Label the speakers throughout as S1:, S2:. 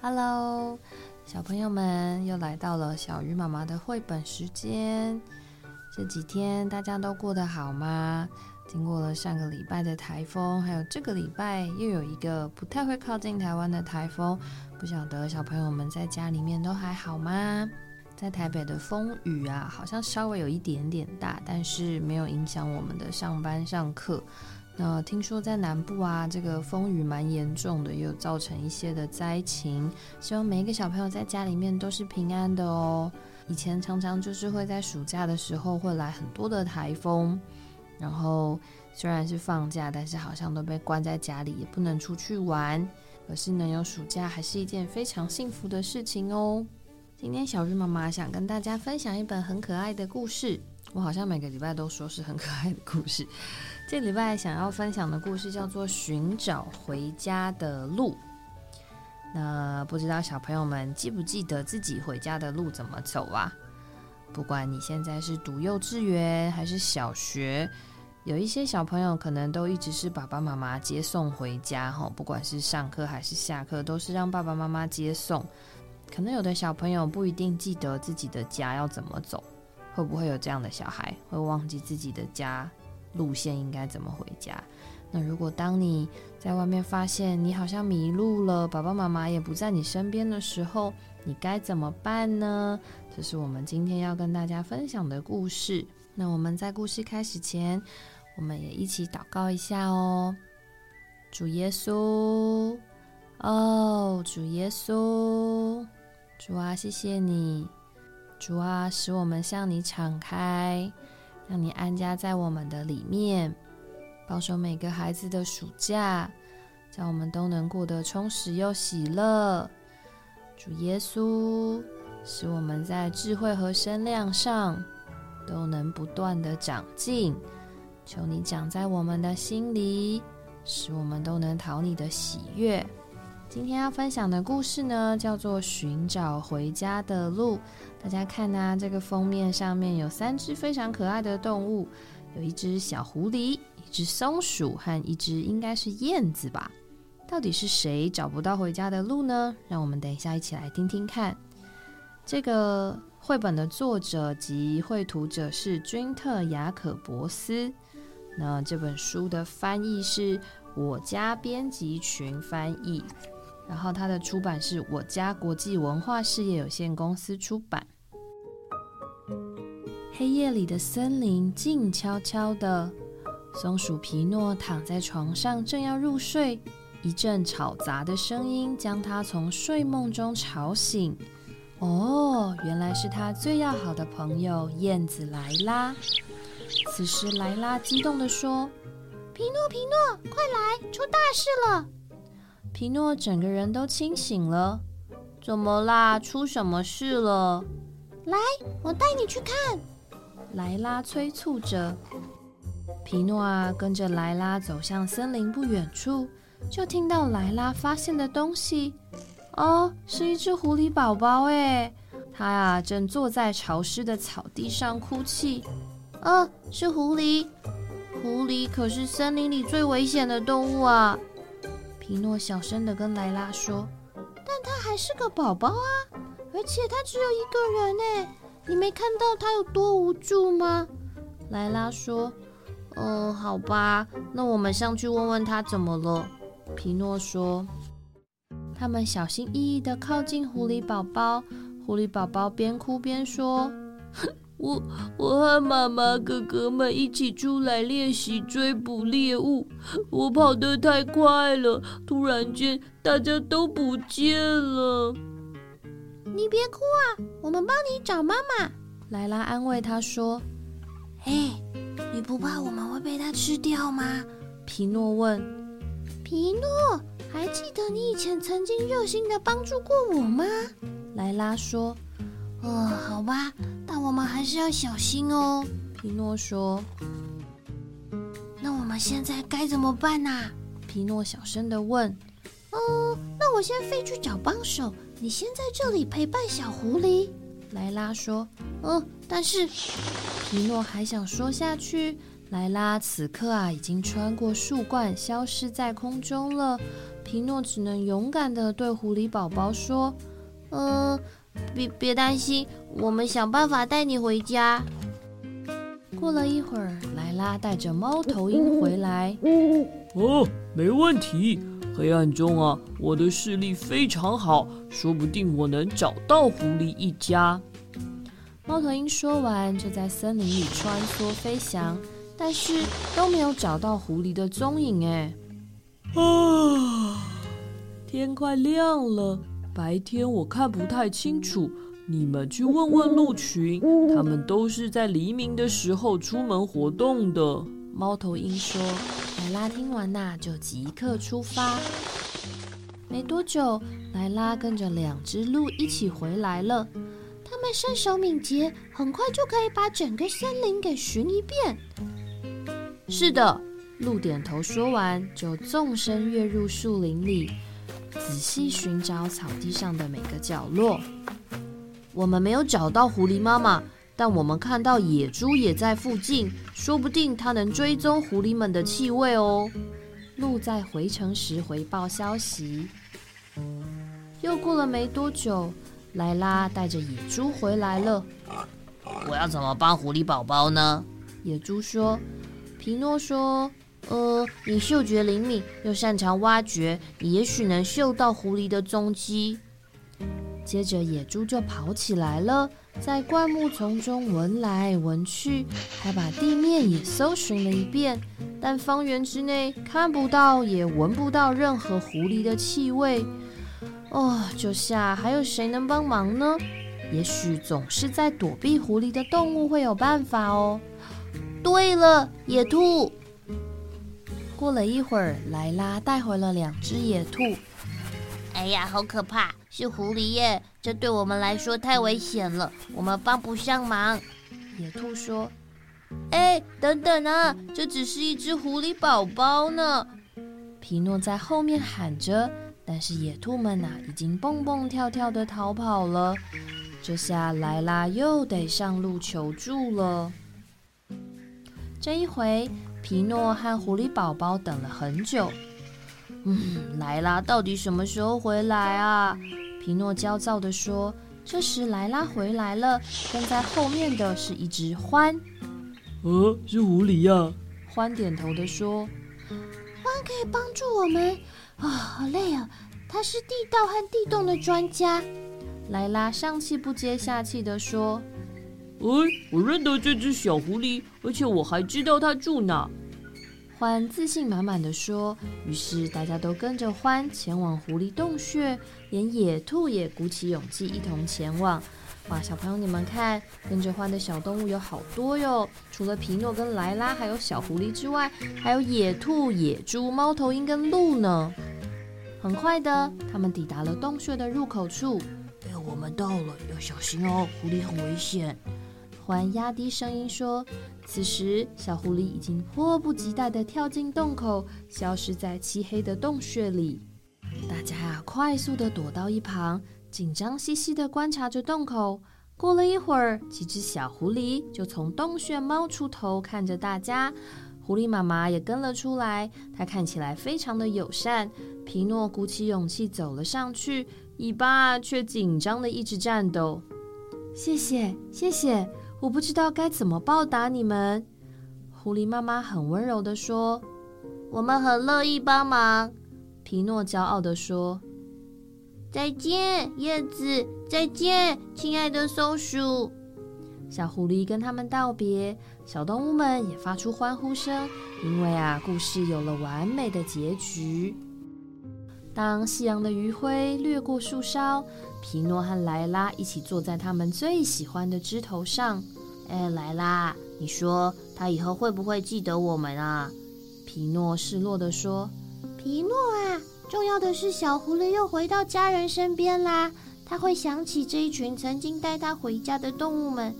S1: Hello，小朋友们又来到了小鱼妈妈的绘本时间。这几天大家都过得好吗？经过了上个礼拜的台风，还有这个礼拜又有一个不太会靠近台湾的台风，不晓得小朋友们在家里面都还好吗？在台北的风雨啊，好像稍微有一点点大，但是没有影响我们的上班上课。那听说在南部啊，这个风雨蛮严重的，也有造成一些的灾情。希望每一个小朋友在家里面都是平安的哦。以前常常就是会在暑假的时候会来很多的台风，然后虽然是放假，但是好像都被关在家里，也不能出去玩。可是能有暑假还是一件非常幸福的事情哦。今天小鱼妈妈想跟大家分享一本很可爱的故事。我好像每个礼拜都说是很可爱的故事。这礼拜想要分享的故事叫做《寻找回家的路》。那不知道小朋友们记不记得自己回家的路怎么走啊？不管你现在是读幼稚园还是小学，有一些小朋友可能都一直是爸爸妈妈接送回家哈。不管是上课还是下课，都是让爸爸妈妈接送。可能有的小朋友不一定记得自己的家要怎么走。会不会有这样的小孩会忘记自己的家路线应该怎么回家？那如果当你在外面发现你好像迷路了，爸爸妈妈也不在你身边的时候，你该怎么办呢？这是我们今天要跟大家分享的故事。那我们在故事开始前，我们也一起祷告一下哦。主耶稣，哦，主耶稣，主啊，谢谢你。主啊，使我们向你敞开，让你安家在我们的里面，保守每个孩子的暑假，让我们都能过得充实又喜乐。主耶稣，使我们在智慧和身量上都能不断的长进。求你长在我们的心里，使我们都能讨你的喜悦。今天要分享的故事呢，叫做《寻找回家的路》。大家看呐，这个封面上面有三只非常可爱的动物，有一只小狐狸，一只松鼠和一只应该是燕子吧？到底是谁找不到回家的路呢？让我们等一下一起来听听看。这个绘本的作者及绘图者是君特雅可伯斯。那这本书的翻译是我家编辑群翻译。然后它的出版是我家国际文化事业有限公司出版。黑夜里的森林静悄悄的，松鼠皮诺躺在床上正要入睡，一阵吵杂的声音将他从睡梦中吵醒。哦，原来是他最要好的朋友燕子莱拉。此时莱拉激动地说：“
S2: 皮诺，皮诺，快来，出大事了！”
S1: 皮诺整个人都清醒了，怎么啦？出什么事了？
S2: 来，我带你去看。
S1: 莱拉催促着。皮诺啊，跟着莱拉走向森林不远处，就听到莱拉发现的东西。哦，是一只狐狸宝宝哎，它呀正坐在潮湿的草地上哭泣。
S2: 哦，是狐狸。狐狸可是森林里最危险的动物啊。
S1: 皮诺小声的跟莱拉说：“
S2: 但他还是个宝宝啊，而且他只有一个人呢。你没看到他有多无助吗？”
S1: 莱拉说：“嗯，好吧，那我们上去问问他怎么了。”皮诺说。他们小心翼翼的靠近狐狸宝宝，狐狸宝宝边哭边说。
S3: 我我和妈妈哥哥们一起出来练习追捕猎物，我跑得太快了，突然间大家都不见了。
S2: 你别哭啊，我们帮你找妈妈。
S1: 莱拉安慰他说：“
S2: 嘿，你不怕我们会被它吃掉吗？”
S1: 皮诺问。
S2: 皮诺，还记得你以前曾经热心的帮助过我吗？
S1: 莱拉说。
S2: 哦，好吧，但我们还是要小心哦。
S1: 皮诺说：“
S2: 那我们现在该怎么办呢？”
S1: 皮诺小声的问。
S2: “哦，那我先飞去找帮手，你先在这里陪伴小狐狸。”
S1: 莱拉说。
S2: “嗯，但是……”
S1: 皮诺还想说下去，莱拉此刻啊，已经穿过树冠，消失在空中了。皮诺只能勇敢的对狐狸宝宝说：“
S2: 嗯，别别担心，我们想办法带你回家。”
S1: 过了一会儿，莱拉带着猫头鹰回来。
S3: 哦，没问题。黑暗中啊，我的视力非常好，说不定我能找到狐狸一家。
S1: 猫头鹰说完，就在森林里穿梭飞翔。但是都没有找到狐狸的踪影哎！
S3: 啊，天快亮了，白天我看不太清楚，你们去问问鹿群，他们都是在黎明的时候出门活动的。
S1: 猫头鹰说。莱拉听完呐，就即刻出发。没多久，莱拉跟着两只鹿一起回来了。
S2: 他们身手敏捷，很快就可以把整个森林给寻一遍。
S1: 是的，鹿点头说完，就纵身跃入树林里，仔细寻找草地上的每个角落。我们没有找到狐狸妈妈，但我们看到野猪也在附近，说不定它能追踪狐狸们的气味哦。鹿在回城时回报消息。又过了没多久，莱拉带着野猪回来了。
S4: 我要怎么帮狐狸宝宝呢？
S1: 野猪说。
S2: 皮诺说：“呃，你嗅觉灵敏，又擅长挖掘，你也许能嗅到狐狸的踪迹。”
S1: 接着，野猪就跑起来了，在灌木丛中闻来闻去，还把地面也搜寻了一遍，但方圆之内看不到，也闻不到任何狐狸的气味。哦，这下还有谁能帮忙呢？也许总是在躲避狐狸的动物会有办法哦。
S2: 对了，野兔。
S1: 过了一会儿，莱拉带回了两只野兔。
S2: 哎呀，好可怕！是狐狸耶，这对我们来说太危险了，我们帮不上忙。
S1: 野兔说：“
S2: 哎，等等啊，这只是一只狐狸宝宝呢。”
S1: 皮诺在后面喊着，但是野兔们呐，已经蹦蹦跳跳的逃跑了。这下莱拉又得上路求助了。这一回，皮诺和狐狸宝宝等了很久。
S2: 嗯，莱拉到底什么时候回来啊？
S1: 皮诺焦躁地说。这时，莱拉回来了，跟在后面的是一只獾。
S3: 呃，是狐狸呀。
S1: 獾点头地说：“
S2: 獾可以帮助我们啊，好累啊！他是地道和地洞的专家。”
S1: 莱拉上气不接下气地说。
S3: 哎，我认得这只小狐狸，而且我还知道它住哪。
S1: 獾自信满满的说。于是大家都跟着獾前往狐狸洞穴，连野兔也鼓起勇气一同前往。哇，小朋友你们看，跟着獾的小动物有好多哟！除了皮诺跟莱拉，还有小狐狸之外，还有野兔、野猪、猫头鹰跟鹿呢。很快的，他们抵达了洞穴的入口处。
S4: 哎，我们到了，要小心哦，狐狸很危险。
S1: 獾压低声音说：“此时，小狐狸已经迫不及待地跳进洞口，消失在漆黑的洞穴里。大家啊，快速地躲到一旁，紧张兮兮地观察着洞口。过了一会儿，几只小狐狸就从洞穴冒出头，看着大家。狐狸妈妈也跟了出来，它看起来非常的友善。皮诺鼓起勇气走了上去，尾巴却紧张地一直颤抖。谢谢，谢谢。”我不知道该怎么报答你们，狐狸妈妈很温柔的说：“
S2: 我们很乐意帮忙。”
S1: 皮诺骄傲的说：“
S2: 再见，叶子，再见，亲爱的松鼠。”
S1: 小狐狸跟他们道别，小动物们也发出欢呼声，因为啊，故事有了完美的结局。当夕阳的余晖掠过树梢。皮诺和莱拉一起坐在他们最喜欢的枝头上。
S2: 哎，莱拉，你说他以后会不会记得我们啊？
S1: 皮诺失落地说：“
S2: 皮诺啊，重要的是小狐狸又回到家人身边啦。他会想起这一群曾经带他回家的动物们，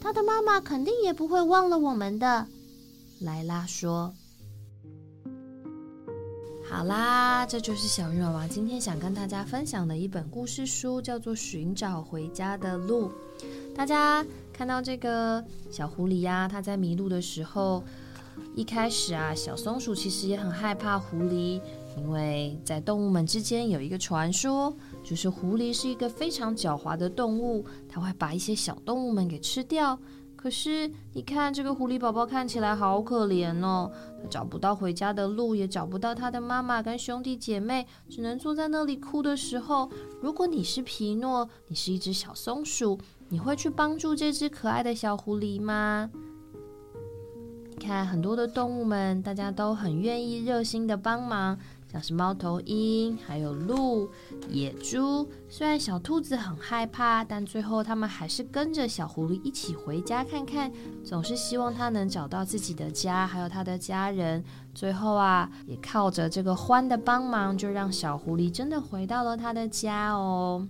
S2: 他的妈妈肯定也不会忘了我们的。”
S1: 莱拉说。好啦，这就是小鱼妈妈今天想跟大家分享的一本故事书，叫做《寻找回家的路》。大家看到这个小狐狸呀，它在迷路的时候，一开始啊，小松鼠其实也很害怕狐狸，因为在动物们之间有一个传说，就是狐狸是一个非常狡猾的动物，它会把一些小动物们给吃掉。可是你看，这个狐狸宝宝看起来好可怜哦，它找不到回家的路，也找不到它的妈妈跟兄弟姐妹，只能坐在那里哭的时候。如果你是皮诺，你是一只小松鼠，你会去帮助这只可爱的小狐狸吗？你看，很多的动物们，大家都很愿意热心的帮忙。像是猫头鹰，还有鹿、野猪。虽然小兔子很害怕，但最后他们还是跟着小狐狸一起回家看看，总是希望它能找到自己的家，还有它的家人。最后啊，也靠着这个獾的帮忙，就让小狐狸真的回到了它的家哦。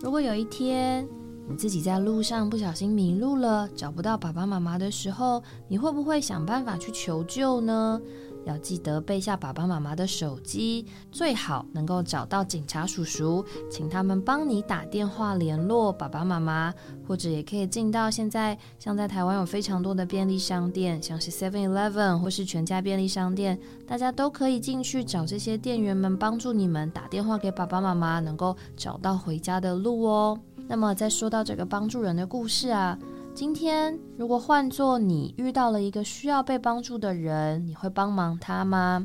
S1: 如果有一天你自己在路上不小心迷路了，找不到爸爸妈妈的时候，你会不会想办法去求救呢？要记得背下爸爸妈妈的手机，最好能够找到警察叔叔，请他们帮你打电话联络爸爸妈妈，或者也可以进到现在像在台湾有非常多的便利商店，像是 Seven Eleven 或是全家便利商店，大家都可以进去找这些店员们帮助你们打电话给爸爸妈妈，能够找到回家的路哦。那么在说到这个帮助人的故事啊。今天，如果换做你遇到了一个需要被帮助的人，你会帮忙他吗？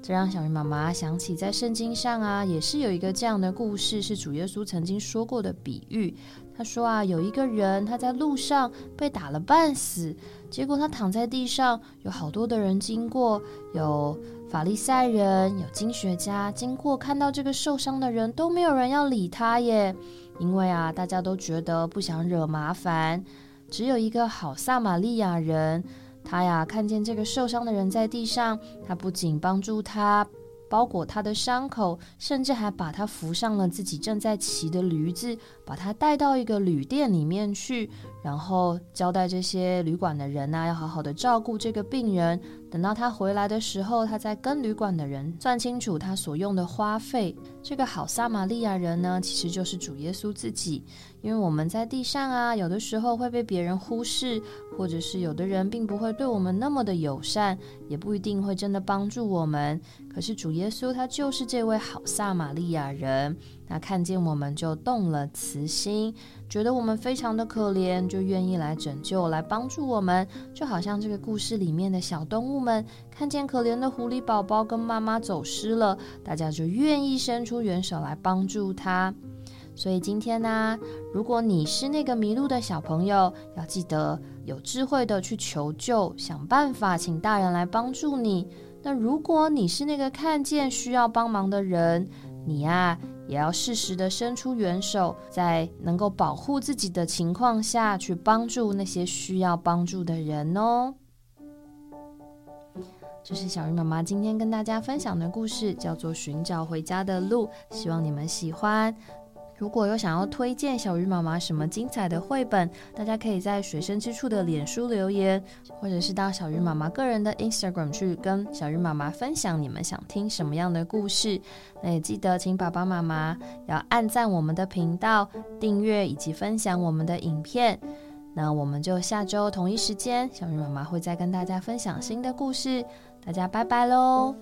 S1: 这让小鱼妈妈想起，在圣经上啊，也是有一个这样的故事，是主耶稣曾经说过的比喻。他说啊，有一个人他在路上被打了半死，结果他躺在地上，有好多的人经过，有法利赛人，有经学家经过，看到这个受伤的人，都没有人要理他耶，因为啊，大家都觉得不想惹麻烦。只有一个好撒玛利亚人，他呀看见这个受伤的人在地上，他不仅帮助他包裹他的伤口，甚至还把他扶上了自己正在骑的驴子，把他带到一个旅店里面去，然后交代这些旅馆的人呐，要好好的照顾这个病人。等到他回来的时候，他再跟旅馆的人算清楚他所用的花费。这个好撒玛利亚人呢，其实就是主耶稣自己。因为我们在地上啊，有的时候会被别人忽视，或者是有的人并不会对我们那么的友善，也不一定会真的帮助我们。可是主耶稣他就是这位好撒玛利亚人，那看见我们就动了慈心。觉得我们非常的可怜，就愿意来拯救、来帮助我们，就好像这个故事里面的小动物们，看见可怜的狐狸宝宝跟妈妈走失了，大家就愿意伸出援手来帮助他。所以今天呢，如果你是那个迷路的小朋友，要记得有智慧的去求救，想办法请大人来帮助你。那如果你是那个看见需要帮忙的人，你呀。也要适时的伸出援手，在能够保护自己的情况下去帮助那些需要帮助的人哦。这是小鱼妈妈今天跟大家分享的故事，叫做《寻找回家的路》，希望你们喜欢。如果有想要推荐小鱼妈妈什么精彩的绘本，大家可以在水深之处的脸书留言，或者是到小鱼妈妈个人的 Instagram 去跟小鱼妈妈分享你们想听什么样的故事。那也记得请爸爸妈妈要按赞我们的频道、订阅以及分享我们的影片。那我们就下周同一时间，小鱼妈妈会再跟大家分享新的故事。大家拜拜喽！